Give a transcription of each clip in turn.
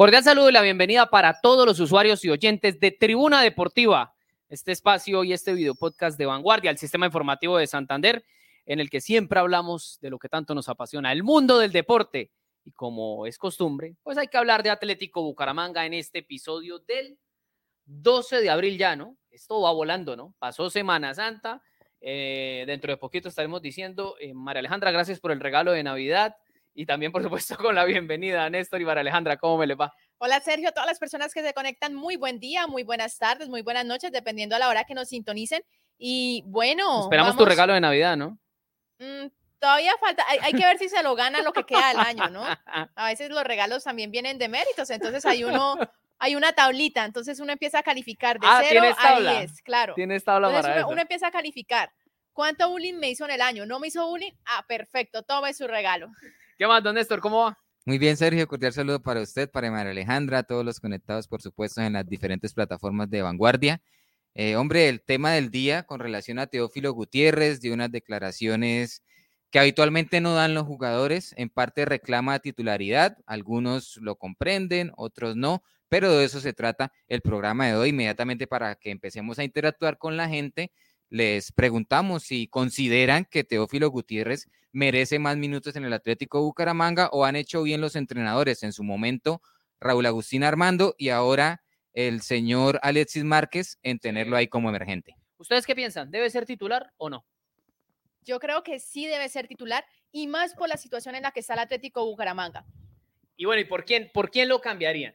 Cordial saludo y la bienvenida para todos los usuarios y oyentes de Tribuna Deportiva, este espacio y este video podcast de Vanguardia, el sistema informativo de Santander, en el que siempre hablamos de lo que tanto nos apasiona, el mundo del deporte. Y como es costumbre, pues hay que hablar de Atlético Bucaramanga en este episodio del 12 de abril ya, ¿no? Esto va volando, ¿no? Pasó Semana Santa. Eh, dentro de poquito estaremos diciendo, eh, María Alejandra, gracias por el regalo de Navidad y también, por supuesto, con la bienvenida a Néstor y para Alejandra. ¿Cómo me les va? Hola, Sergio. Todas las personas que se conectan, muy buen día, muy buenas tardes, muy buenas noches, dependiendo a la hora que nos sintonicen. Y bueno. Esperamos tu regalo de Navidad, ¿no? Mm, todavía falta. Hay, que ver si se lo gana lo que queda del año, ¿no? A veces los regalos también vienen de méritos, entonces hay uno. Hay una tablita, entonces uno empieza a calificar de ah, 0 a 10, claro. Tienes tabla para uno, uno empieza a calificar. ¿Cuánto bullying me hizo en el año? ¿No me hizo bullying? Ah, perfecto, tome su regalo. ¿Qué más, don Néstor? ¿Cómo va? Muy bien, Sergio, cordial saludo para usted, para María Alejandra, todos los conectados, por supuesto, en las diferentes plataformas de vanguardia. Eh, hombre, el tema del día con relación a Teófilo Gutiérrez, de unas declaraciones que habitualmente no dan los jugadores, en parte reclama titularidad, algunos lo comprenden, otros no, pero de eso se trata el programa de hoy, inmediatamente para que empecemos a interactuar con la gente les preguntamos si consideran que Teófilo Gutiérrez merece más minutos en el Atlético Bucaramanga o han hecho bien los entrenadores en su momento, Raúl Agustín Armando y ahora el señor Alexis Márquez en tenerlo ahí como emergente. ¿Ustedes qué piensan? ¿Debe ser titular o no? Yo creo que sí debe ser titular y más por la situación en la que está el Atlético Bucaramanga. Y bueno, ¿y por quién, por quién lo cambiarían?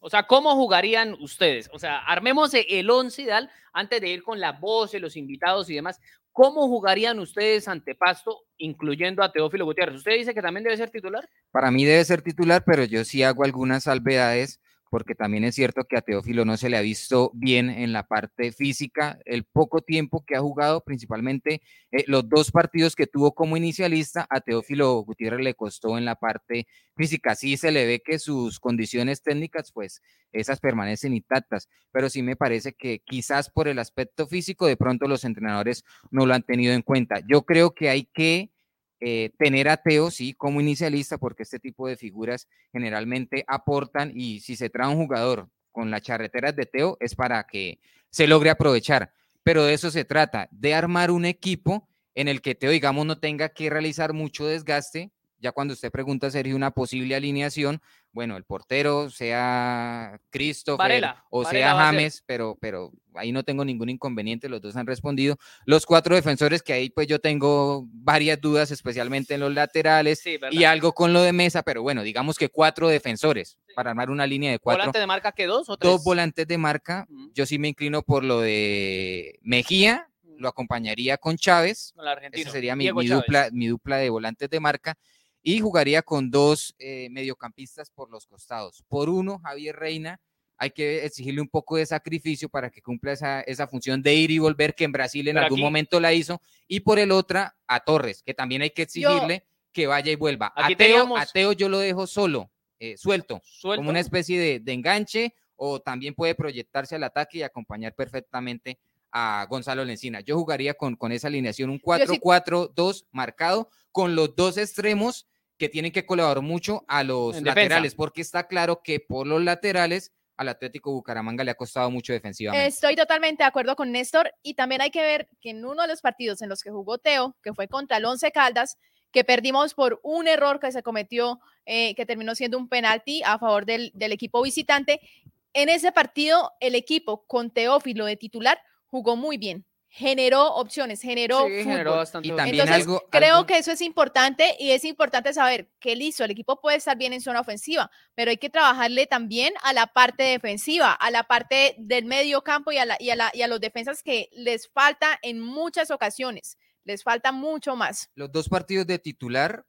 O sea, ¿cómo jugarían ustedes? O sea, armemos e-, el once ideal antes de ir con la voz, los invitados y demás. ¿Cómo jugarían ustedes ante Pasto, incluyendo a Teófilo Gutiérrez? ¿Usted dice que también debe ser titular? Para mí debe ser titular, pero yo sí hago algunas salvedades porque también es cierto que a Teófilo no se le ha visto bien en la parte física, el poco tiempo que ha jugado, principalmente eh, los dos partidos que tuvo como inicialista, a Teófilo Gutiérrez le costó en la parte física, sí se le ve que sus condiciones técnicas, pues esas permanecen intactas, pero sí me parece que quizás por el aspecto físico, de pronto los entrenadores no lo han tenido en cuenta. Yo creo que hay que eh, tener a Teo, sí, como inicialista, porque este tipo de figuras generalmente aportan y si se trae un jugador con las charreteras de Teo es para que se logre aprovechar. Pero de eso se trata, de armar un equipo en el que Teo, digamos, no tenga que realizar mucho desgaste. Ya cuando usted pregunta, Sergio, una posible alineación, bueno, el portero sea Christopher o sea James, pero, pero ahí no tengo ningún inconveniente, los dos han respondido. Los cuatro defensores que ahí pues yo tengo varias dudas, especialmente en los laterales y algo con lo de mesa, pero bueno, digamos que cuatro defensores para armar una línea de cuatro. ¿Volante de marca que dos o tres? Dos volantes de marca, yo sí me inclino por lo de Mejía, lo acompañaría con Chávez, esa sería mi, dupla, mi dupla de volantes de marca y jugaría con dos eh, mediocampistas por los costados. Por uno, Javier Reina, hay que exigirle un poco de sacrificio para que cumpla esa, esa función de ir y volver que en Brasil en algún momento la hizo. Y por el otra, a Torres, que también hay que exigirle que vaya y vuelva. A Teo, yo lo dejo solo, eh, suelto, como una especie de, de enganche o también puede proyectarse al ataque y acompañar perfectamente a Gonzalo Lencina. Yo jugaría con, con esa alineación, un 4-4-2 marcado, con los dos extremos que tienen que colaborar mucho a los laterales, porque está claro que por los laterales al Atlético Bucaramanga le ha costado mucho defensivamente. Estoy totalmente de acuerdo con Néstor y también hay que ver que en uno de los partidos en los que jugó Teo, que fue contra el Once Caldas, que perdimos por un error que se cometió, eh, que terminó siendo un penalti a favor del, del equipo visitante. En ese partido, el equipo con Teófilo de titular jugó muy bien generó opciones, generó, sí, generó bastante. Y también Entonces, algo, creo que eso es importante y es importante saber que listo, el equipo puede estar bien en zona ofensiva, pero hay que trabajarle también a la parte defensiva, a la parte del medio campo y a, la, y a, la, y a los defensas que les falta en muchas ocasiones, les falta mucho más. Los dos partidos de titular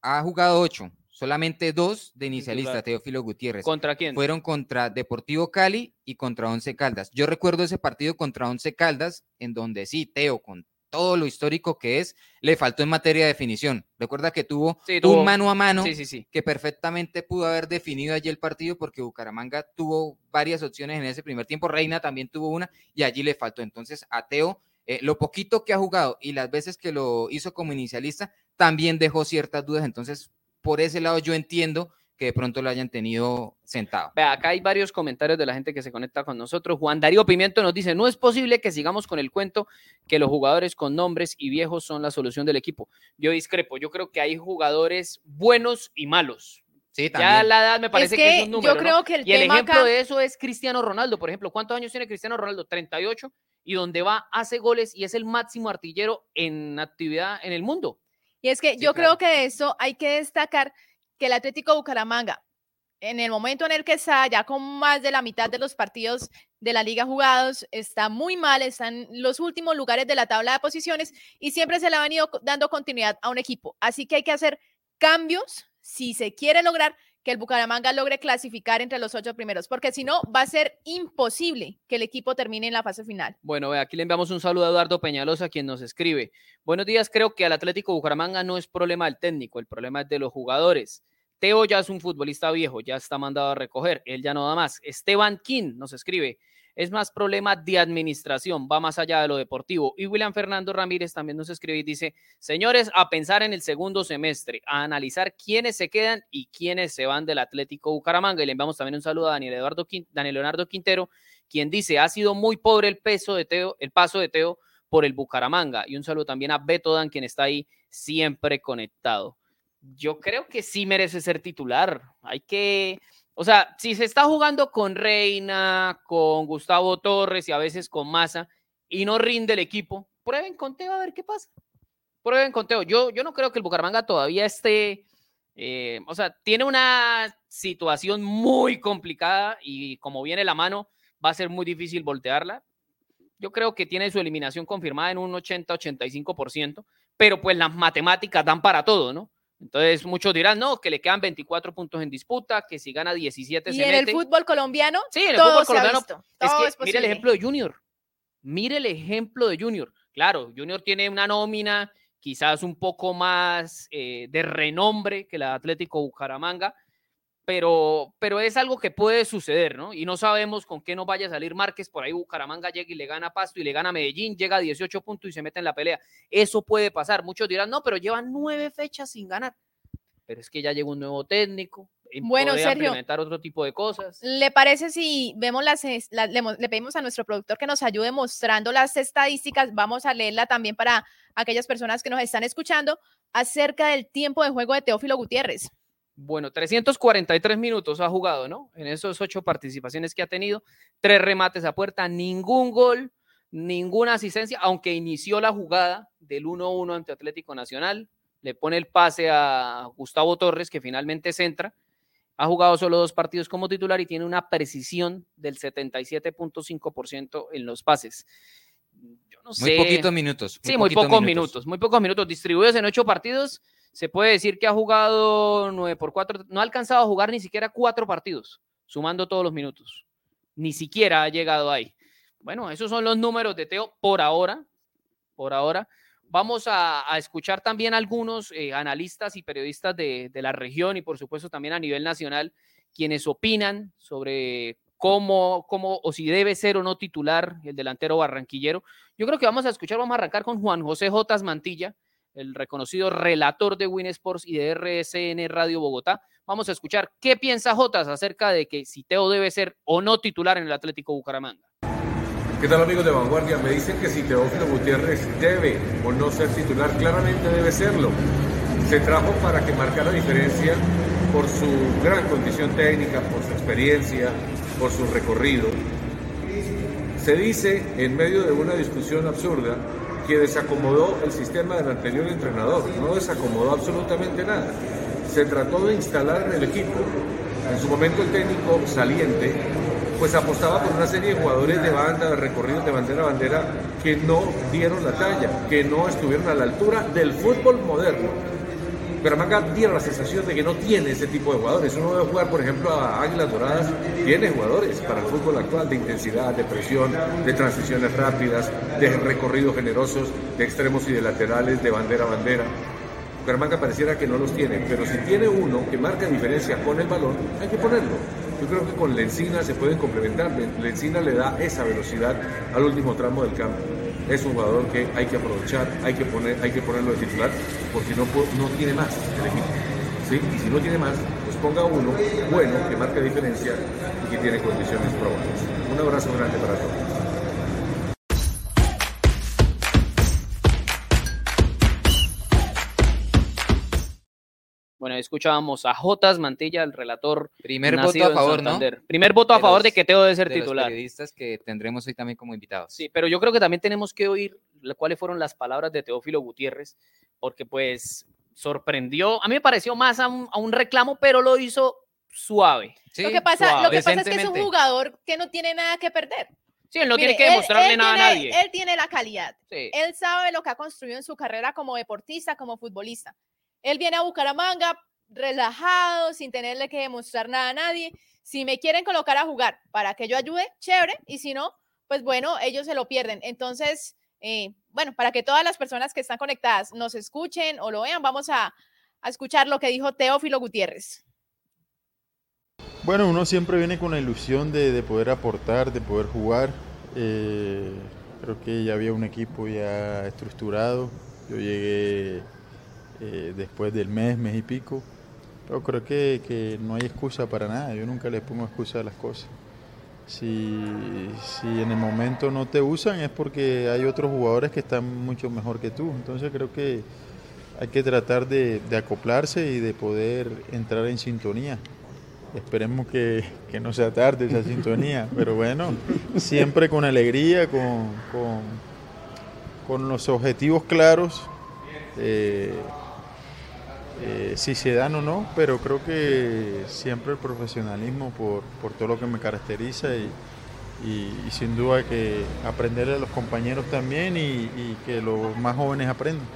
ha jugado ocho, solamente dos de inicialista, Teófilo Gutiérrez. ¿Contra quién? Fueron contra Deportivo Cali y contra Once Caldas. Yo recuerdo ese partido contra Once Caldas, en donde sí, Teo, con todo lo histórico que es, le faltó en materia de definición. Recuerda que tuvo, un mano a mano que perfectamente pudo haber definido allí el partido porque Bucaramanga tuvo varias opciones en ese primer tiempo. Reina también tuvo una y allí le faltó. Entonces, a Teo, eh, lo poquito que ha jugado y las veces que lo hizo como inicialista, también dejó ciertas dudas. Entonces, por ese lado yo entiendo que de pronto lo hayan tenido sentado. Vea, acá hay varios comentarios de la gente que se conecta con nosotros. Juan Darío Pimiento nos dice, no es posible que sigamos con el cuento que los jugadores con nombres y viejos son la solución del equipo. Yo discrepo, yo creo que hay jugadores buenos y malos. Sí, Ya la edad me parece que, es un número. yo creo ¿no? que el y el tema ejemplo acá- de eso es Cristiano Ronaldo, por ejemplo. ¿Cuántos años tiene Cristiano Ronaldo? 38. Y donde va, hace goles y es el máximo artillero en actividad en el mundo. Y es que Sí, yo claro. creo que de eso hay que destacar que el Atlético Bucaramanga, en el momento en el que está, ya con más de la mitad de los partidos de la liga jugados, está muy mal, está en los últimos lugares de la tabla de posiciones y siempre se le ha venido dando continuidad a un equipo. Así que hay que hacer cambios si se quiere lograr que el Bucaramanga logre clasificar entre los ocho primeros, porque si no, va a ser imposible que el equipo termine en la fase final. Bueno, aquí le enviamos un saludo a Eduardo Peñalosa, quien nos escribe. Buenos días, creo que al Atlético Bucaramanga no es problema del técnico, el problema es de los jugadores. Teo ya es un futbolista viejo, ya está mandado a recoger, él ya no da más. Esteban King nos escribe, es más problema de administración, va más allá de lo deportivo. Y William Fernando Ramírez también nos escribe y dice, señores, a pensar en el segundo semestre, a analizar quiénes se quedan y quiénes se van del Atlético Bucaramanga. Y le enviamos también un saludo a Daniel, Eduardo Daniel Leonardo Quintero, quien dice, ha sido muy pobre el peso de Teo, el paso de Teo por el Bucaramanga. Y un saludo también a Beto Dan, quien está ahí siempre conectado. Yo creo que sí merece ser titular. Hay que, o sea, si se está jugando con Reina, con Gustavo Torres y a veces con Massa y no rinde el equipo, prueben con Teo a ver qué pasa. Prueben con Teo. Yo, yo no creo que el Bucaramanga todavía esté, eh, o sea, tiene una situación muy complicada y como viene la mano, va a ser muy difícil voltearla. Yo creo que tiene su eliminación confirmada en un 80-85%, pero pues las matemáticas dan para todo, ¿no? Entonces muchos dirán, no, que le quedan 24 puntos en disputa, que si gana 17 Y se en el fútbol colombiano, Sí, en el todo fútbol colombiano es todo que es mire el ejemplo de Junior. Mire el ejemplo de Junior. Claro, Junior tiene una nómina quizás un poco más eh, de renombre que la de Atlético Bucaramanga, pero, pero es algo que puede suceder, ¿no? Y no sabemos con qué nos vaya a salir Márquez. Por ahí Bucaramanga llega y le gana Pasto y le gana Medellín, llega a 18 puntos y se mete en la pelea. Eso puede pasar. Muchos dirán, no, pero llevan nueve fechas sin ganar. Pero es que ya llegó un nuevo técnico. y Bueno, Sergio. implementar otro tipo de cosas. ¿Le parece si vemos las, le, le pedimos a nuestro productor que nos ayude mostrando las estadísticas? Vamos a leerla también para aquellas personas que nos están escuchando acerca del tiempo de juego de Teófilo Gutiérrez. Bueno, 343 minutos ha jugado, ¿no? En esos ocho participaciones que ha tenido, tres remates a puerta, ningún gol, ninguna asistencia, aunque inició la jugada del 1-1 ante Atlético Nacional, le pone el pase a Gustavo Torres, que finalmente centra. Ha jugado solo dos partidos como titular y tiene una precisión del 77.5% en los pases. Yo no Muy sé. poquitos minutos. Sí, muy pocos minutos. muy pocos minutos. Distribuidos en ocho partidos, se puede decir que ha jugado 9 por 4, no ha alcanzado a jugar ni siquiera cuatro partidos, sumando todos los minutos. Ni siquiera ha llegado ahí. Bueno, esos son los números de Teo por ahora. Por ahora. Vamos a, escuchar también algunos eh, analistas y periodistas de, de la región y por supuesto también a nivel nacional, quienes opinan sobre cómo, cómo o si debe ser o no titular el delantero barranquillero. Yo creo que vamos a escuchar, vamos a arrancar con Juan José Jotas Mantilla, el reconocido relator de Win Sports y de RSN Radio Bogotá. Vamos a escuchar qué piensa Jotas acerca de que si Teo debe ser o no titular en el Atlético Bucaramanga. ¿Qué tal amigos de Vanguardia? Me dicen que si Teófilo Gutiérrez debe o no ser titular, claramente debe serlo. Se trajo para que marcara diferencia por su gran condición técnica, por su experiencia, por su recorrido. Se dice en medio de una discusión absurda que desacomodó el sistema del anterior entrenador. No desacomodó absolutamente nada. Se trató de instalar en el equipo. En su momento el técnico saliente pues apostaba por una serie de jugadores de banda, de recorridos de bandera a bandera, que no dieron la talla, que no estuvieron a la altura del fútbol moderno. Pero Manga tiene la sensación de que no tiene ese tipo de jugadores. Uno debe jugar, por ejemplo, a Águilas Doradas, tiene jugadores para el fútbol actual de intensidad, de presión, de transiciones rápidas, de recorridos generosos, de extremos y de laterales, de bandera a bandera. Bucaramanga pareciera que no los tiene, pero si tiene uno que marca diferencia con el balón, hay que ponerlo. Yo creo que con Lencina se pueden complementar. Lencina le da esa velocidad al último tramo del campo. Es un jugador que hay que aprovechar, hay que, poner, hay que ponerlo de titular, porque no, no tiene más el equipo. ¿sí? Y si no tiene más, pues ponga uno bueno, que marque diferencia y que tiene condiciones probadas. Un abrazo grande para todos. Bueno, escuchábamos a Jotas Mantilla, el relator. Primer voto a favor, ¿no? Primer voto a favor de que Teo debe ser de titular. Los periodistas que tendremos hoy también como invitados. Sí, pero yo creo que también tenemos que oír cuáles fueron las palabras de Teófilo Gutiérrez, porque pues sorprendió, a mí me pareció más a un, a un reclamo, pero lo hizo suave. Sí, lo que pasa, suave, lo que pasa es que es un jugador que no tiene nada que perder. Sí, él no Mire, tiene que él- demostrarle él nada tiene- a nadie. Él tiene la calidad. Sí. Él sabe lo que ha construido en su carrera como deportista, como futbolista. Él viene a Bucaramanga relajado, sin tenerle que demostrar nada a nadie. Si me quieren colocar a jugar para que yo ayude, chévere. Y si no, pues bueno, ellos se lo pierden. Entonces, eh, bueno, para que todas las personas que están conectadas nos escuchen o lo vean, vamos a, escuchar lo que dijo Teófilo Gutiérrez. Bueno, uno siempre viene con la ilusión de, de poder aportar, de poder jugar. Eh, creo que ya había un equipo ya estructurado. Yo llegué eh, después del mes, mes y pico. Pero creo que, que no hay excusa para nada. Yo nunca le pongo excusa a las cosas. Si, si en el momento no te usan es porque hay otros jugadores que están mucho mejor que tú. Entonces creo que hay que tratar de, de acoplarse y de poder entrar en sintonía. Esperemos que, que no sea tarde esa sintonía, pero bueno, siempre con alegría, con, con, con los objetivos claros, eh, eh, si se dan o no, pero creo que siempre el profesionalismo por, por todo lo que me caracteriza y, sin duda que aprenderle a los compañeros también y, y que los más jóvenes aprendan.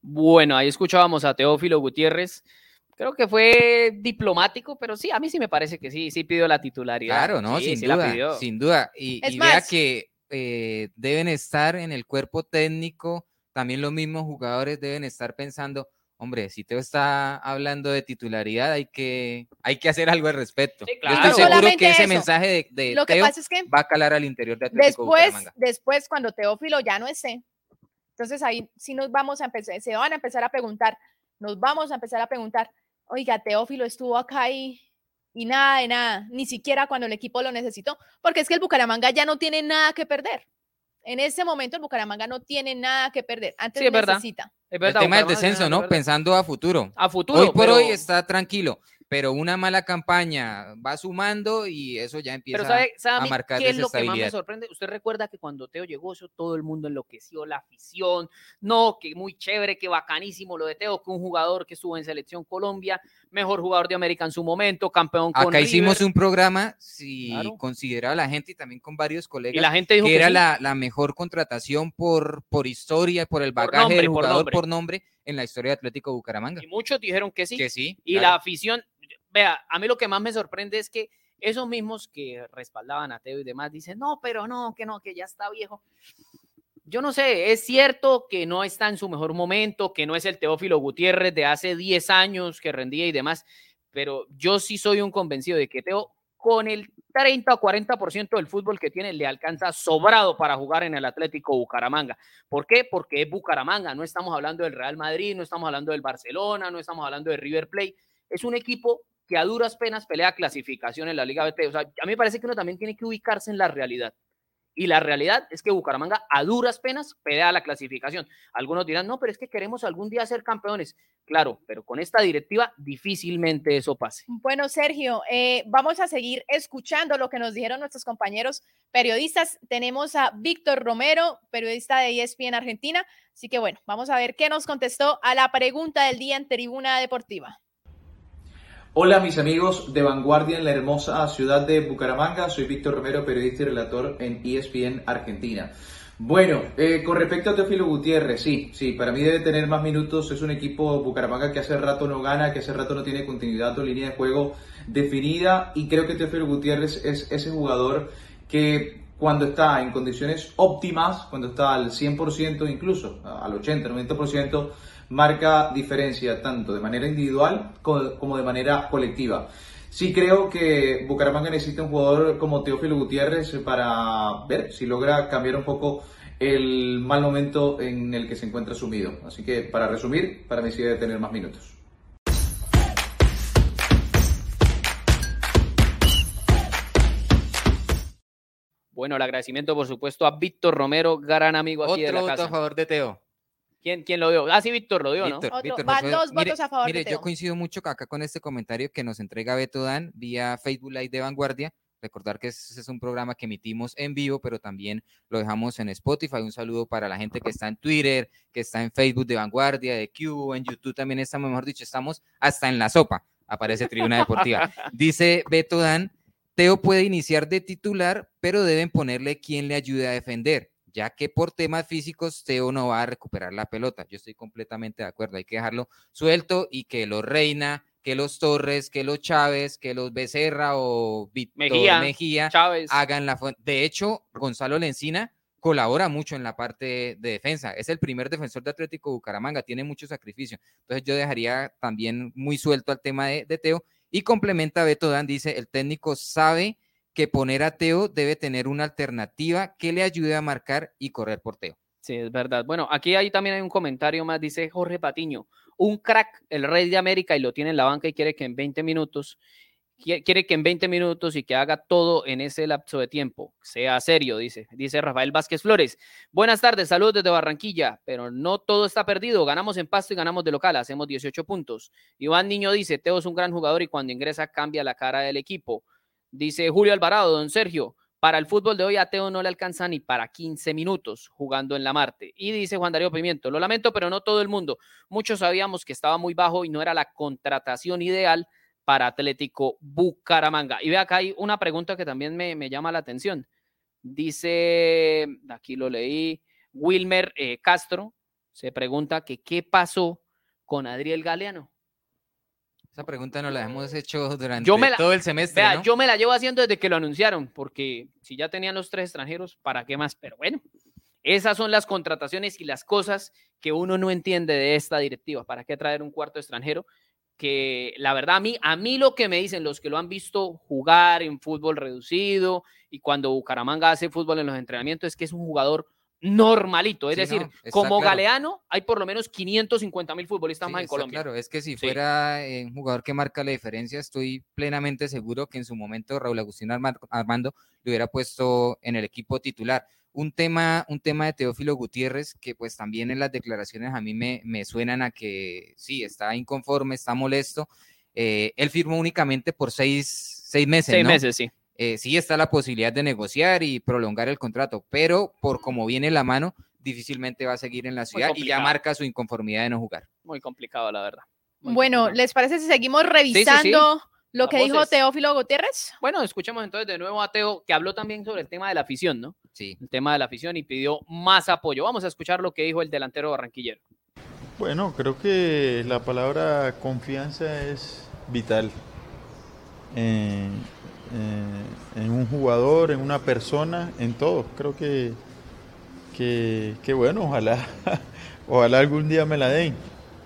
Bueno, ahí escuchábamos a Teófilo Gutiérrez. Creo que fue diplomático, pero sí, a mí sí me parece que sí, sí pidió la titularidad. Claro, ¿no? Sí, sin sí la duda, pidió. sin duda. Y, Es y vea más- que eh, deben estar en el cuerpo técnico, también los mismos jugadores deben estar pensando, hombre, si Teo está hablando de titularidad, hay que, hay que hacer algo al respecto. Sí, Yo claro. estoy No seguro solamente que ese eso. mensaje de, de Lo que Teo pasa es que va a calar al interior de Atlético Después, Bucaramanga. después, cuando Teófilo ya no esté, entonces ahí sí nos vamos a empezar, se van a empezar a preguntar, nos vamos a empezar a preguntar, oiga, Teófilo estuvo acá y, y nada de nada, ni siquiera cuando el equipo lo necesitó, porque es que el Bucaramanga ya no tiene nada que perder. En ese momento el Bucaramanga no tiene nada que perder, antes Sí, es verdad. necesita. Es El verdad, tema del descenso, ¿no? Pensando a futuro. A futuro. Hoy por pero- hoy está tranquilo, pero una mala campaña va sumando y eso ya empieza Pero ¿sabe, sabe a marcar qué es lo que más me sorprende? Usted recuerda que cuando Teo llegó, eso todo el mundo enloqueció, la afición, no, que muy chévere, que bacanísimo lo de Teo, que un jugador que estuvo en Selección Colombia, mejor jugador de América en su momento, campeón con Acá hicimos un programa, si Claro. consideraba la gente y también con varios y colegas, la gente dijo que que era sí. la, la mejor contratación por, por historia, por el Por bagaje nombre, del por jugador nombre. por nombre en la historia de Atlético Bucaramanga. Y muchos dijeron que sí. Que sí. Y claro. la afición, vea, a mí lo que más me sorprende es que esos mismos que respaldaban a Teo y demás dicen, no, pero no, que no, que ya está viejo. Yo no sé, es cierto que no está en su mejor momento, que no es el Teófilo Gutiérrez de hace 10 años que rendía y demás, pero yo sí soy un convencido de que Teo con el 30 o 40% del fútbol que tiene le alcanza sobrado para jugar en el Atlético Bucaramanga. ¿Por qué? Porque es Bucaramanga, no estamos hablando del Real Madrid, no estamos hablando del Barcelona, no estamos hablando de River Plate, es un equipo que a duras penas pelea clasificación en la Liga BT. O sea, a mí me parece que uno también tiene que ubicarse en la realidad. Y la realidad es que Bucaramanga a duras penas pelea la clasificación. Algunos dirán, no, pero es que queremos algún día ser campeones. Claro, pero con esta directiva difícilmente eso pase. Bueno, Sergio, eh, vamos a seguir escuchando lo que nos dijeron nuestros compañeros periodistas. Tenemos a Víctor Romero, periodista de ESPN Argentina. Así que bueno, vamos a ver qué nos contestó a la pregunta del día en Tribuna Deportiva. Hola mis amigos de Vanguardia en la hermosa ciudad de Bucaramanga, soy Víctor Romero, periodista y relator en ESPN Argentina. Bueno, eh, con respecto a Teófilo Gutiérrez, sí, sí, para mí debe tener más minutos, es un equipo Bucaramanga que hace rato no gana, que hace rato no tiene continuidad o línea de juego definida. Y creo que Teófilo Gutiérrez es ese jugador que cuando está en condiciones óptimas, cuando está al 100% incluso, al 80, 90%, marca diferencia tanto de manera individual co- como de manera colectiva. Sí creo que Bucaramanga necesita un jugador como Teófilo Gutiérrez para ver si logra cambiar un poco el mal momento en el que se encuentra sumido. Así que, para resumir, para mí sí debe tener más minutos. Bueno, el agradecimiento, por supuesto, a Víctor Romero, gran amigo aquí de la Otro casa. a favor de Teo. ¿Quién, ¿Quién lo dio? Ah, sí, Víctor lo dio, ¿no? Víctor, van dos mire- votos a favor de Mire, Teo. yo coincido mucho acá con este comentario que nos entrega Beto Dan vía Facebook Live de Vanguardia. Recordar que ese es un programa que emitimos en vivo, pero también lo dejamos en Spotify. Un saludo para la gente que está en Twitter, que está en Facebook de Vanguardia, de Q, en YouTube también estamos, mejor dicho, estamos hasta en la sopa. Aparece Tribuna Deportiva. Dice Beto Dan, Teo puede iniciar de titular, pero deben ponerle quien le ayude a defender, ya que por temas físicos Teo no va a recuperar la pelota. Yo estoy completamente de acuerdo, hay que dejarlo suelto y que los Reina, que los Torres, que los Chávez, que los Becerra o Víctor Mejía, Mejía, Chávez. hagan la De hecho, Gonzalo Lencina colabora mucho en la parte de defensa. Es el primer defensor de Atlético Bucaramanga, tiene mucho sacrificio. Entonces yo dejaría también muy suelto al tema de, de Teo. Y complementa Beto Dan, dice, el técnico sabe que poner a Teo debe tener una alternativa que le ayude a marcar y correr por Teo. Sí, es verdad. Bueno, aquí hay, también hay un comentario más, dice Jorge Patiño, un crack, el rey de América, y lo tiene en la banca y quiere que en 20 minutos, qui- quiere que en 20 minutos y que haga todo en ese lapso de tiempo. Sea serio, dice, dice Rafael Vázquez Flores. Buenas tardes, saludos desde Barranquilla, pero no todo está perdido. Ganamos en pasto y ganamos de local, hacemos 18 puntos. Iván Niño dice, Teo es un gran jugador y cuando ingresa cambia la cara del equipo. Dice Julio Alvarado, don Sergio, para el fútbol de hoy a Teo no le alcanza ni para 15 minutos jugando en la Marte. Y dice Juan Darío Pimiento, lo lamento, pero no todo el mundo. Muchos sabíamos que estaba muy bajo y no era la contratación ideal para Atlético Bucaramanga. Y ve acá hay una pregunta que también me, me llama la atención. Dice, aquí lo leí, Wilmer eh, Castro se pregunta que qué pasó con Adriel Galeano. Esa pregunta nos la hemos hecho durante Yo me la- todo el semestre. Vea, ¿no? yo me la llevo haciendo desde que lo anunciaron, porque si ya tenían los tres extranjeros, ¿para qué más? Pero bueno, esas son las contrataciones y las cosas que uno no entiende de esta directiva. ¿Para qué traer un cuarto extranjero? Que la verdad, a mí, a mí lo que me dicen los que lo han visto jugar en fútbol reducido y cuando Bucaramanga hace fútbol en los entrenamientos es que es un jugador normalito. Es Sí, decir, no, como claro. Galeano, hay por lo menos 550 mil futbolistas Sí, más en Colombia. Claro, es que si Sí. fuera eh, un jugador que marca la diferencia, estoy plenamente seguro que en su momento Raúl Agustín Arma- Armando lo hubiera puesto en el equipo titular. Un tema, un tema de Teófilo Gutiérrez que pues también en las declaraciones a mí me, me suenan a que sí, está inconforme, está molesto. Eh, él firmó únicamente por seis, seis meses, Seis ¿no? meses, sí. Eh, sí está la posibilidad de negociar y prolongar el contrato, pero por como viene la mano, difícilmente va a seguir en la ciudad y ya marca su inconformidad de no jugar. Muy complicado, la verdad. Muy Bueno, complicado. ¿les parece si seguimos sí. revisando lo que dijo. Teófilo Gutiérrez? Bueno, escuchemos entonces de nuevo a Teo, que habló también sobre el tema de la afición, ¿no? Sí. El tema de la afición y pidió más apoyo. Vamos a escuchar lo que dijo el delantero barranquillero. Bueno, creo que la palabra confianza es vital en, en- en un jugador, en una persona, en todo. Creo que, que, bueno, ojalá, ojalá algún día me la den.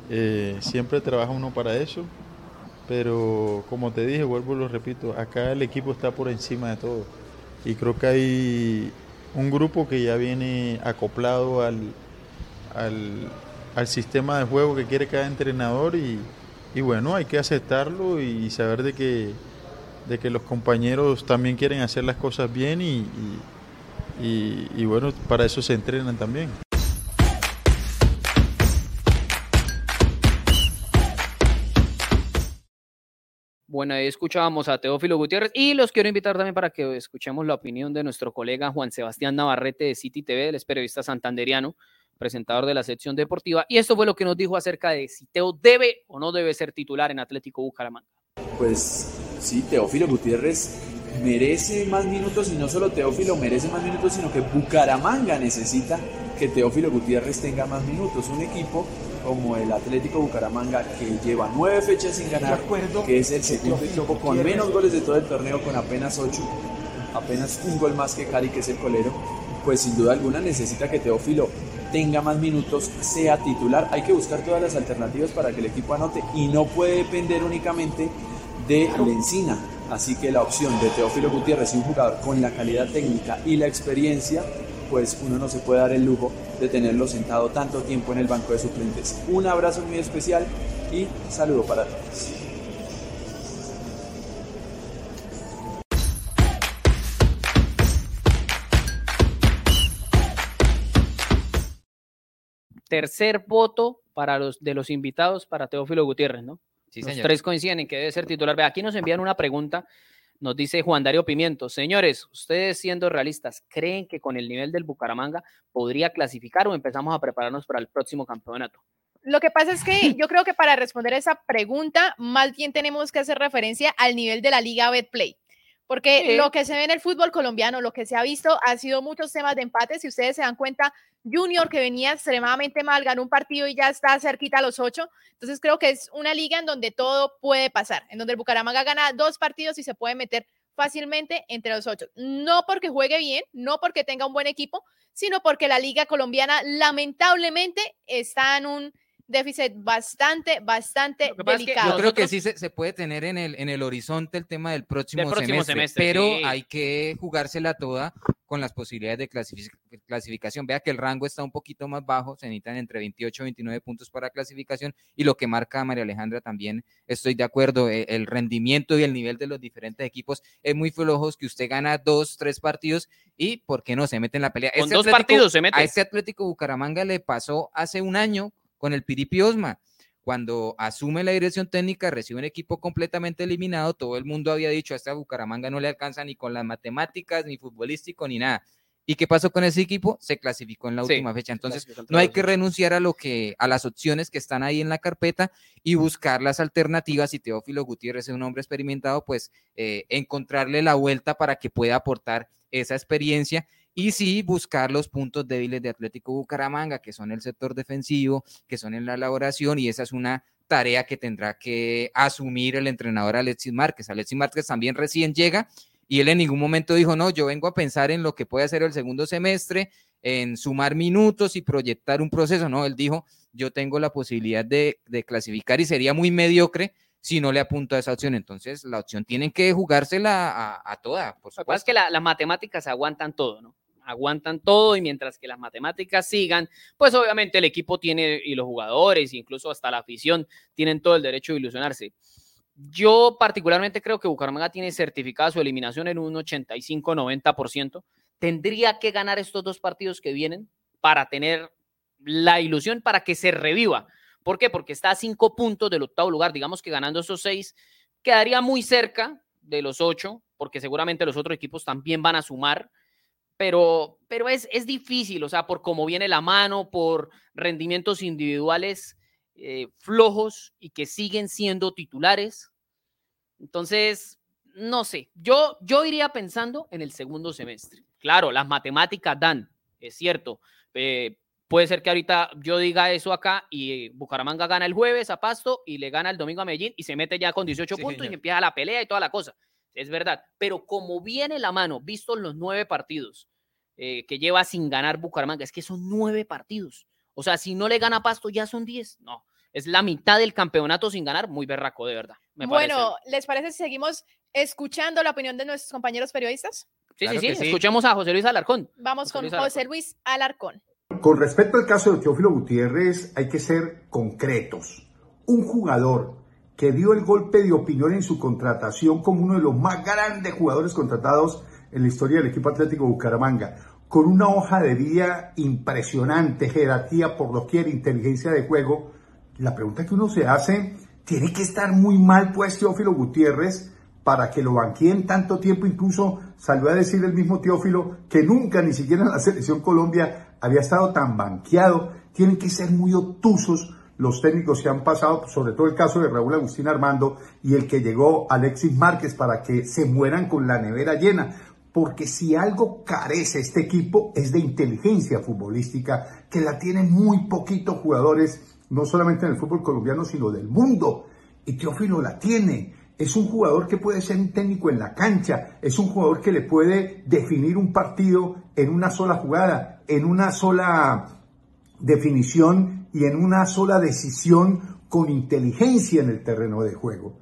Eh, siempre trabaja uno para eso, pero como te dije, vuelvo y lo repito, acá el equipo está por encima de todo. Y creo que hay un grupo que ya viene acoplado al, al, al sistema de juego que quiere cada entrenador y, y bueno, hay que aceptarlo y saber de que, de que los compañeros también quieren hacer las cosas bien y, y- bueno, para eso se entrenan también. Bueno, ahí escuchábamos a Teófilo Gutiérrez y los quiero invitar también para que escuchemos la opinión de nuestro colega Juan Sebastián Navarrete de City TV, él es periodista santanderiano, presentador de la sección deportiva, y esto fue lo que nos dijo acerca de si Teo debe o no debe ser titular en Atlético Bucaramanga. Pues sí, Teófilo Gutiérrez merece más minutos y no solo Teófilo merece más minutos, sino que Bucaramanga necesita que Teófilo Gutiérrez tenga más minutos. Un equipo como el Atlético Bucaramanga que lleva nueve fechas sin ganar, que es el segundo equipo con menos goles de todo el torneo, con apenas ocho, apenas un gol más que Cali, que es el colero, pues sin duda alguna necesita que Teófilo tenga más minutos, sea titular. Hay que buscar todas las alternativas para que el equipo anote y no puede depender únicamente de Lencina. Así que la opción de Teófilo Gutiérrez un jugador con la calidad técnica y la experiencia pues uno no se puede dar el lujo de tenerlo sentado tanto tiempo en el banco de suplentes. Un abrazo muy especial y saludo para todos. Tercer voto para los de los invitados para Teófilo Gutiérrez, ¿no? Sí, los señor. tres coinciden en que debe ser titular. Ve, aquí nos envían una pregunta, nos dice Juan Darío Pimiento. Señores, ustedes siendo realistas, ¿creen que con el nivel del Bucaramanga podría clasificar o empezamos a prepararnos para el próximo campeonato? Lo que pasa es que yo creo que para responder esa pregunta, más bien tenemos que hacer referencia al nivel de la Liga Betplay. Porque Sí. lo que se ve en el fútbol colombiano, lo que se ha visto, ha sido muchos temas de empate. Si ustedes se dan cuenta, Junior, que venía extremadamente mal, ganó un partido y ya está cerquita a los ocho. Entonces creo que es una liga en donde todo puede pasar, en donde el Bucaramanga gana dos partidos y se puede meter fácilmente entre los ocho. No porque juegue bien, no porque tenga un buen equipo, sino porque la liga colombiana lamentablemente está en un déficit bastante, bastante pasa es que delicado. Yo creo que sí se, se puede tener en el, en el horizonte el tema del próximo, próximo semestre, semestre, pero sí. hay que jugársela toda con las posibilidades de clasific- clasificación. Vea que el rango está un poquito más bajo, se necesitan entre 28 y 29 puntos para clasificación y lo que marca María Alejandra también, estoy de acuerdo, eh, el rendimiento y el nivel de los diferentes equipos es muy flojos que usted gana dos, tres partidos y ¿por qué no se mete en la pelea? Con Este dos Atlético- partidos se mete. A este Atlético Bucaramanga le pasó hace un año con el Piripi Osma cuando asume la dirección técnica, recibe un equipo completamente eliminado, todo el mundo había dicho, a esta Bucaramanga no le alcanza ni con las matemáticas, ni futbolístico, ni nada. ¿Y qué pasó con ese equipo? Se clasificó en la Sí, última fecha. Entonces, no hay que renunciar a lo que, a las opciones que están ahí en la carpeta y buscar las alternativas. Y Teófilo Gutiérrez es un hombre experimentado, pues eh, encontrarle la vuelta para que pueda aportar esa experiencia y sí buscar los puntos débiles de Atlético Bucaramanga, que son el sector defensivo, que son en la elaboración, y esa es una tarea que tendrá que asumir el entrenador Alexis Márquez. Alexis Márquez también recién llega y él en ningún momento dijo, no, yo vengo a pensar en lo que puede hacer el segundo semestre, en sumar minutos y proyectar un proceso. No, él dijo, yo tengo la posibilidad de, de clasificar y sería muy mediocre si no le apunto a esa opción. Entonces, la opción tienen que jugársela a, a toda, por Lo que pasa es supuesto. que la- las matemáticas aguantan todo, ¿no? Aguantan todo y mientras que las matemáticas sigan, pues obviamente el equipo tiene y los jugadores, incluso hasta la afición, tienen todo el derecho de ilusionarse. Yo particularmente creo que Bucaramanga tiene certificada su eliminación en un 85-90%. Tendría que ganar estos dos partidos que vienen para tener la ilusión para que se reviva. ¿Por qué? Porque está a cinco puntos del octavo lugar. Digamos que ganando esos seis, quedaría muy cerca de los ocho, porque seguramente los otros equipos también van a sumar, pero, pero es, es difícil, o sea, por cómo viene la mano, por rendimientos individuales eh, flojos y que siguen siendo titulares. Entonces, no sé, yo, yo iría pensando en el segundo semestre. Claro, las matemáticas dan, es cierto. eh, puede ser que ahorita yo diga eso acá y Bucaramanga gana el jueves a Pasto y le gana el domingo a Medellín y se mete ya con 18 Sí, puntos y empieza la pelea y toda la cosa. Es verdad, pero como viene la mano, visto los nueve partidos eh, que lleva sin ganar Bucaramanga, es que son nueve partidos. O sea, si no le gana Pasto, ya son diez. No, es la mitad del campeonato sin ganar, muy berraco, de verdad. me parece. bueno, ¿les parece si seguimos escuchando la opinión de nuestros compañeros periodistas? sí, claro sí, sí, sí. escuchemos a José Luis Alarcón. Vamos José con Alarcón. José Luis Alarcón. Con respecto al caso de Teófilo Gutiérrez, hay que ser concretos. Un jugador que dio el golpe de opinión en su contratación como uno de los más grandes jugadores contratados en la historia del equipo Atlético Bucaramanga, con una hoja de vida impresionante, jerarquía por doquier, inteligencia de juego. La pregunta que uno se hace, ¿tiene que estar muy mal pues Teófilo Gutiérrez para que lo banqueen tanto tiempo? Incluso salió a decir el mismo Teófilo que nunca, ni siquiera en la selección Colombia, había estado tan banqueado. Tienen que ser muy obtusos los técnicos que han pasado, sobre todo el caso de Raúl Agustín Armando y el que llegó Alexis Márquez para que se mueran con la nevera llena. Porque si algo carece este equipo es de inteligencia futbolística, que la tienen muy poquitos jugadores, no solamente en el fútbol colombiano, sino del mundo. Y Teófilo la tiene. Es un jugador que puede ser un técnico en la cancha, es un jugador que le puede definir un partido en una sola jugada, en una sola definición y en una sola decisión con inteligencia en el terreno de juego.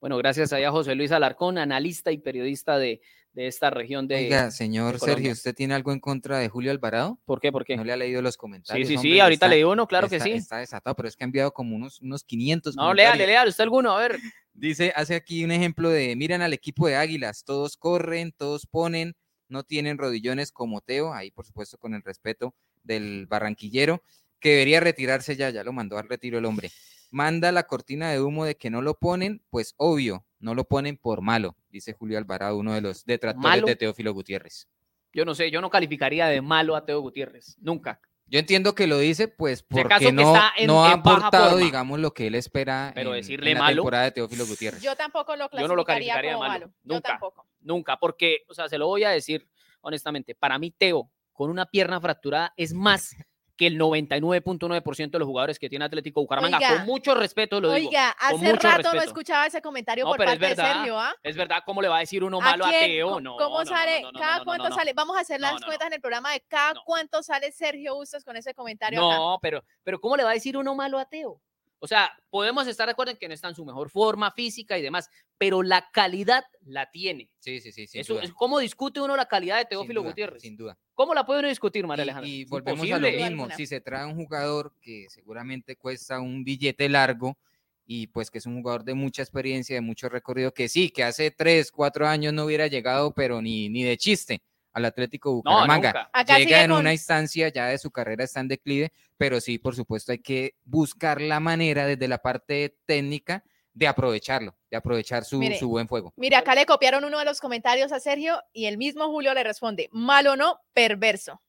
Bueno, gracias a José Luis Alarcón, analista y periodista de, de esta región de. Oiga, señor Sergio, ¿usted tiene algo en contra de Julio Alvarado? ¿Por qué? ¿Por qué? No le ha leído los comentarios. Sí, sí, sí, ahorita le digo uno, claro que sí. Está desatado, pero es que ha enviado como unos, unos 500. No, léale, léale, usted alguno, a ver. Dice, hace aquí un ejemplo de, miren al equipo de Águilas, todos corren, todos ponen, no tienen rodillones como Teo, ahí por supuesto con el respeto del barranquillero, que debería retirarse ya, ya lo mandó al retiro el hombre. Manda la cortina de humo de que no lo ponen, pues obvio, no lo ponen por malo, dice Julio Alvarado, uno de los detractores de Teófilo Gutiérrez. Yo no sé, yo no calificaría de malo a Teo Gutiérrez, nunca. Yo entiendo que lo dice, pues, porque no, no ha aportado, digamos, lo que él espera Pero en, decirle la malo, temporada de Teófilo Gutiérrez. Yo tampoco lo clasificaría, yo no lo calificaría como de malo. malo. Nunca, yo tampoco. Nunca, porque, o sea, se lo voy a decir honestamente, para mí Teo, con una pierna fracturada, es más que el 99.9% de los jugadores que tiene Atlético Bucaramanga. Oiga, con mucho respeto lo digo. Oiga, con hace mucho rato no respeto. escuchaba ese comentario No, por parte de verdad. Sergio, ¿ah? Es verdad, ¿cómo le va a decir uno ¿A malo a, quién? Teo? ¿Cómo- No, ¿Cómo no, no, sale? no, no, ¿Cada no, cuánto no, no. sale? Vamos a hacer las No, no, cuentas en el programa de cada No. cuánto sale Sergio Bustos con ese comentario acá. No, pero, pero ¿cómo le va a decir uno malo a Teo? O sea, podemos estar de acuerdo en que no está en su mejor forma física y demás, pero la calidad la tiene. Sí, sí, sí, sin Eso, duda, es- ¿Cómo discute uno la calidad de sin Teófilo duda, Gutiérrez? Sin duda. ¿Cómo la puede uno discutir, María Y- Alejandra? Y, volvemos a lo mismo. Si se trae un jugador que seguramente cuesta un billete largo y pues que es un jugador de mucha experiencia, de mucho recorrido, que sí, que hace tres, cuatro años no hubiera llegado, pero ni, ni de chiste al Atlético Bucaramanga. Llega en con- una instancia ya de su carrera está en declive, pero sí, por supuesto, hay que buscar la manera desde la parte técnica de aprovecharlo, de aprovechar su, Mire, su buen fuego. Mire, acá le copiaron uno de los comentarios a Sergio y el mismo Julio le responde, malo no, perverso.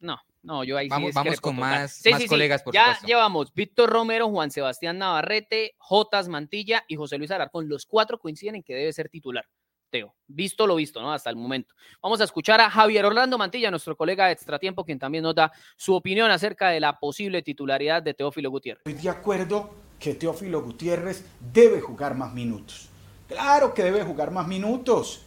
No, no, yo ahí sí Vamos- vamos discrepo con más- colegas, por ya supuesto. llevamos Víctor Romero, Juan Sebastián Navarrete, Jotas Mantilla y José Luis Alarcón. Los cuatro coinciden en que debe ser titular. Teo, visto lo visto, ¿no? Hasta el momento. Vamos a escuchar a Javier Orlando Mantilla, nuestro colega de Extratiempo, quien también nos da su opinión acerca de la posible titularidad de Teófilo Gutiérrez. Estoy de acuerdo que Teófilo Gutiérrez debe jugar más minutos. Claro que debe jugar más minutos.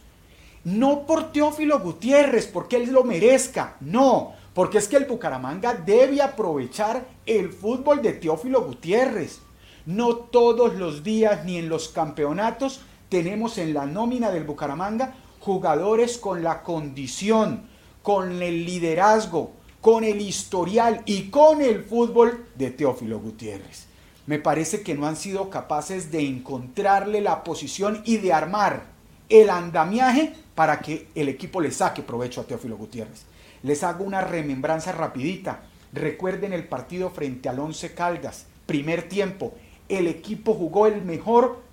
No por Teófilo Gutiérrez, porque él lo merezca. No, porque es que el Bucaramanga debe aprovechar el fútbol de Teófilo Gutiérrez. No todos los días ni en los campeonatos tenemos en la nómina del Bucaramanga jugadores con la condición, con el liderazgo, con el historial y con el fútbol de Teófilo Gutiérrez. Me parece que no han sido capaces de encontrarle la posición y de armar el andamiaje para que el equipo le saque provecho a Teófilo Gutiérrez. Les hago una remembranza rapidita. Recuerden el partido frente al Once Caldas, primer tiempo. El equipo jugó el mejor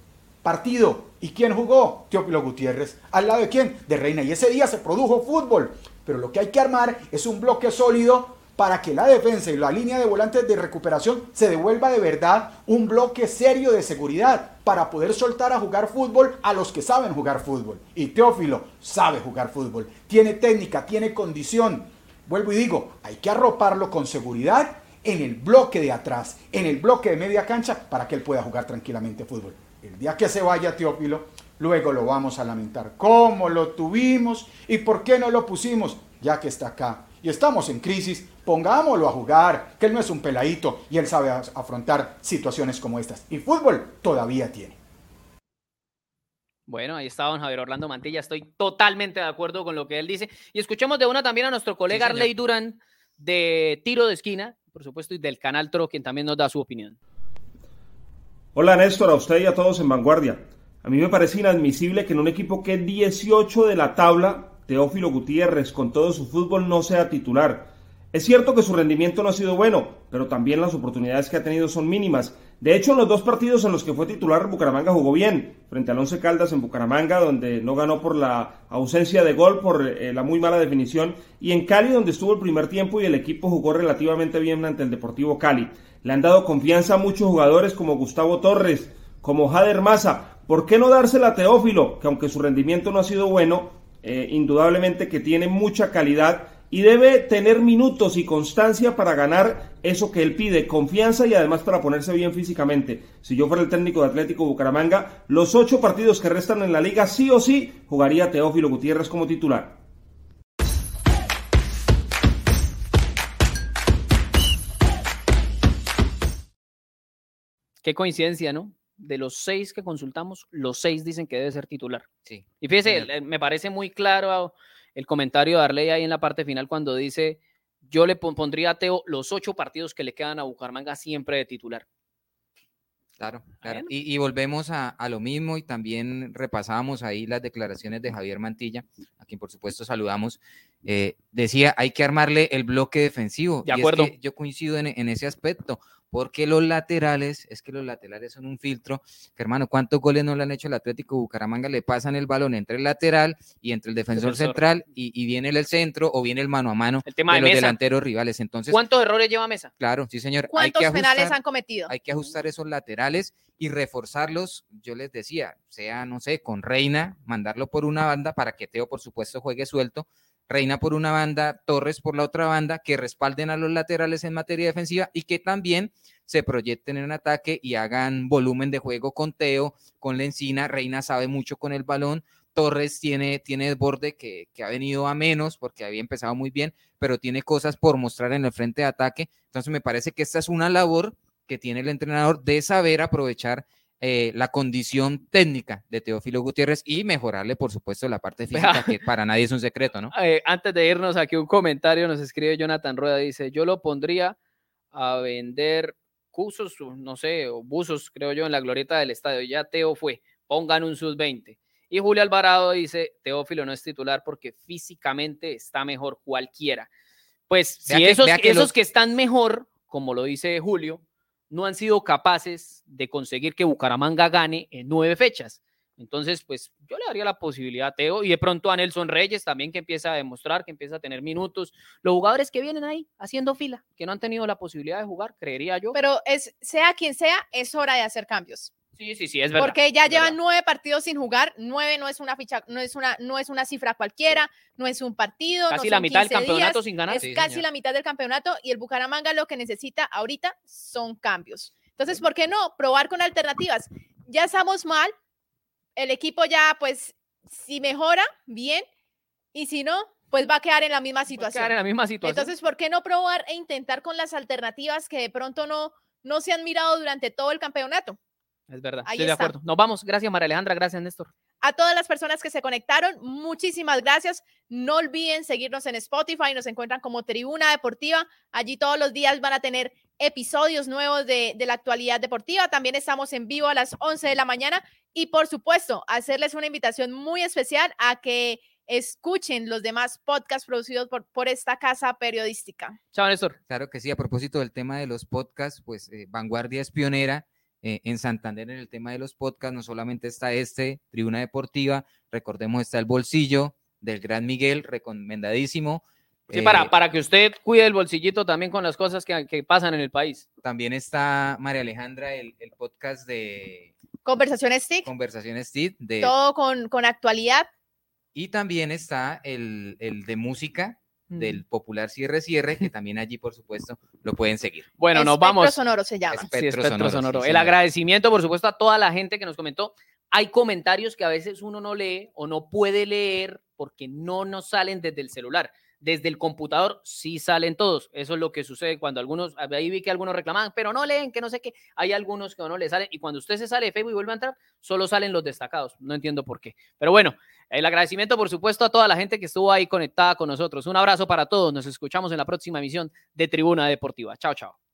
partido. ¿Y quién jugó? Teófilo Gutiérrez. ¿Al lado de quién? De Reina. Y ese día se produjo fútbol. Pero lo que hay que armar es un bloque sólido para que la defensa y la línea de volantes de recuperación se devuelva de verdad un bloque serio de seguridad para poder soltar a jugar fútbol a los que saben jugar fútbol. Y Teófilo sabe jugar fútbol. Tiene técnica, tiene condición. Vuelvo y digo, hay que arroparlo con seguridad en el bloque de atrás, en el bloque de media cancha, para que él pueda jugar tranquilamente fútbol. El día que se vaya Teófilo, luego lo vamos a lamentar. ¿Cómo lo tuvimos y por qué no lo pusimos? Ya que está acá y estamos en crisis, pongámoslo a jugar, que él no es un peladito y él sabe afrontar situaciones como estas. Y fútbol todavía tiene. Bueno, ahí está don Javier Orlando Mantilla. Estoy totalmente de acuerdo con lo que él dice. Y escuchemos de una también a nuestro colega señor. Arley Durán de Tiro de Esquina, por supuesto, y del canal Tro, quien también nos da su opinión. Hola Néstor, a usted y a todos en vanguardia. A mí me parece inadmisible que en un equipo que es 18 de la tabla, Teófilo Gutiérrez, con todo su fútbol, no sea titular. Es cierto que su rendimiento no ha sido bueno, pero también las oportunidades que ha tenido son mínimas. De hecho, en los dos partidos en los que fue titular, Bucaramanga jugó bien. Frente al Once Caldas en Bucaramanga, donde no ganó por la ausencia de gol, por eh, la muy mala definición. Y en Cali, donde estuvo el primer tiempo y el equipo jugó relativamente bien ante el Deportivo Cali. Le han dado confianza a muchos jugadores como Gustavo Torres, como Jader Maza. ¿Por qué no dársela a Teófilo? Que aunque su rendimiento no ha sido bueno, eh, indudablemente que tiene mucha calidad y debe tener minutos y constancia para ganar eso que él pide, confianza y además para ponerse bien físicamente. Si yo fuera el técnico de Atlético Bucaramanga, los ocho partidos que restan en la liga sí o sí jugaría Teófilo Gutiérrez como titular. Qué coincidencia, ¿no? de los seis que consultamos, los seis dicen que debe ser titular. Sí. Y fíjese, me parece muy claro el comentario de Arley ahí en la parte final cuando dice, yo le pon- pondría a Teo los ocho partidos que le quedan a Bucaramanga siempre de titular. Claro, claro. Y, y volvemos a, a lo mismo y también repasábamos ahí las declaraciones de Javier Mantilla, a quien por supuesto saludamos. Eh, decía, hay que armarle el bloque defensivo. De Y es acuerdo. que yo coincido en, en ese aspecto, porque los laterales, es que los laterales son un filtro, que hermano, ¿cuántos goles no le han hecho el Atlético Bucaramanga? Le pasan el balón entre el lateral y entre el defensor, Defensor. central y, y viene el centro o viene el mano a mano El tema de de los Mesa. delanteros rivales. Entonces, ¿Cuántos errores lleva Mesa? claro, sí señor. hay ¿Cuántos que penales ajustar- han cometido? hay que ajustar esos laterales y reforzarlos, yo les decía, sea, no sé, con Reina, mandarlo por una banda para que Teo, por supuesto, juegue suelto, Reina por una banda, Torres por la otra banda, que respalden a los laterales en materia defensiva y que también se proyecten en ataque y hagan volumen de juego con Teo, con Lencina, Reina sabe mucho con el balón, Torres tiene, tiene desborde que, que ha venido a menos porque había empezado muy bien, pero tiene cosas por mostrar en el frente de ataque. Entonces me parece que esta es una labor que tiene el entrenador de saber aprovechar eh, la condición técnica de Teófilo Gutiérrez y mejorarle, por supuesto, la parte física, que para nadie es un secreto, ¿no? Eh, antes de irnos, aquí un comentario nos escribe Jonathan Rueda, dice, yo lo pondría a vender cursos, no sé, o buzos, creo yo, en la glorieta del estadio. Ya Teo fue, pongan un sub-20. Y Julio Alvarado dice, Teófilo no es titular porque físicamente está mejor cualquiera. Pues si que- esos, vea que esos los- que están mejor, como lo dice Julio, no han sido capaces de conseguir que Bucaramanga gane en nueve fechas. Entonces, pues yo le daría la posibilidad a Teo y de pronto a Nelson Reyes también que empieza a demostrar, que empieza a tener minutos. Los jugadores que vienen ahí haciendo fila, que no han tenido la posibilidad de jugar, creería yo. Pero es, sea quien sea, es hora de hacer cambios. Sí, sí, sí, es verdad. Porque ya llevan verdad. nueve partidos sin jugar. Nueve no es una ficha, no es una, no es una cifra cualquiera, no es un partido. no Casi la mitad del 15 campeonato días, sin ganar. Es Sí, casi señor. la mitad del campeonato y el Bucaramanga lo que necesita ahorita son cambios. Entonces, ¿por qué no probar con alternativas? Ya estamos mal, el equipo ya, pues, si mejora, bien, y si no, pues va a quedar en la misma situación. quedar en la misma situación. Entonces, ¿por qué no probar e intentar con las alternativas que de pronto no, no se han mirado durante todo el campeonato? Es verdad, ahí estoy de está. acuerdo. Nos vamos. Gracias, María Alejandra. Gracias, Néstor. A todas las personas que se conectaron, muchísimas gracias. No olviden seguirnos en Spotify, nos encuentran como Tribuna Deportiva. Allí todos los días van a tener episodios nuevos de, de la actualidad deportiva. También estamos en vivo a las 11 de la mañana y por supuesto, hacerles una invitación muy especial a que escuchen los demás podcasts producidos por, por esta casa periodística. Chao, Néstor. Claro que sí, a propósito del tema de los podcasts, pues eh, Vanguardia es pionera eh, en Santander en el tema de los podcasts, no solamente está este, Tribuna Deportiva, recordemos está el bolsillo del Gran Miguel, recomendadísimo. Sí, Eh, para, para que usted cuide el bolsillito también con las cosas que, que pasan en el país. También está María Alejandra, el, el podcast de Conversaciones TIC, Conversaciones TID, de, todo con, con actualidad. y también está el, el de música. Del popular Cierre Cierre, que también allí, por supuesto, lo pueden seguir. Bueno, nos Espectro vamos. sonoro se llama. Es- Sí, Espectro espectro sonoro, sonoro. sí, El agradecimiento, por supuesto, a toda la gente que nos comentó. Hay comentarios que a veces uno no lee o no puede leer porque no nos salen desde el celular. Desde el computador sí salen todos. Eso es lo que sucede cuando algunos, ahí vi que algunos reclamaban, pero no leen, que no sé qué. Hay algunos que no le salen y cuando usted se sale de Facebook y vuelve a entrar, solo salen los destacados. No entiendo por qué. Pero bueno, el agradecimiento, por supuesto, a toda la gente que estuvo ahí conectada con nosotros. Un abrazo para todos. Nos escuchamos en la próxima emisión de Tribuna Deportiva. Chao, chao.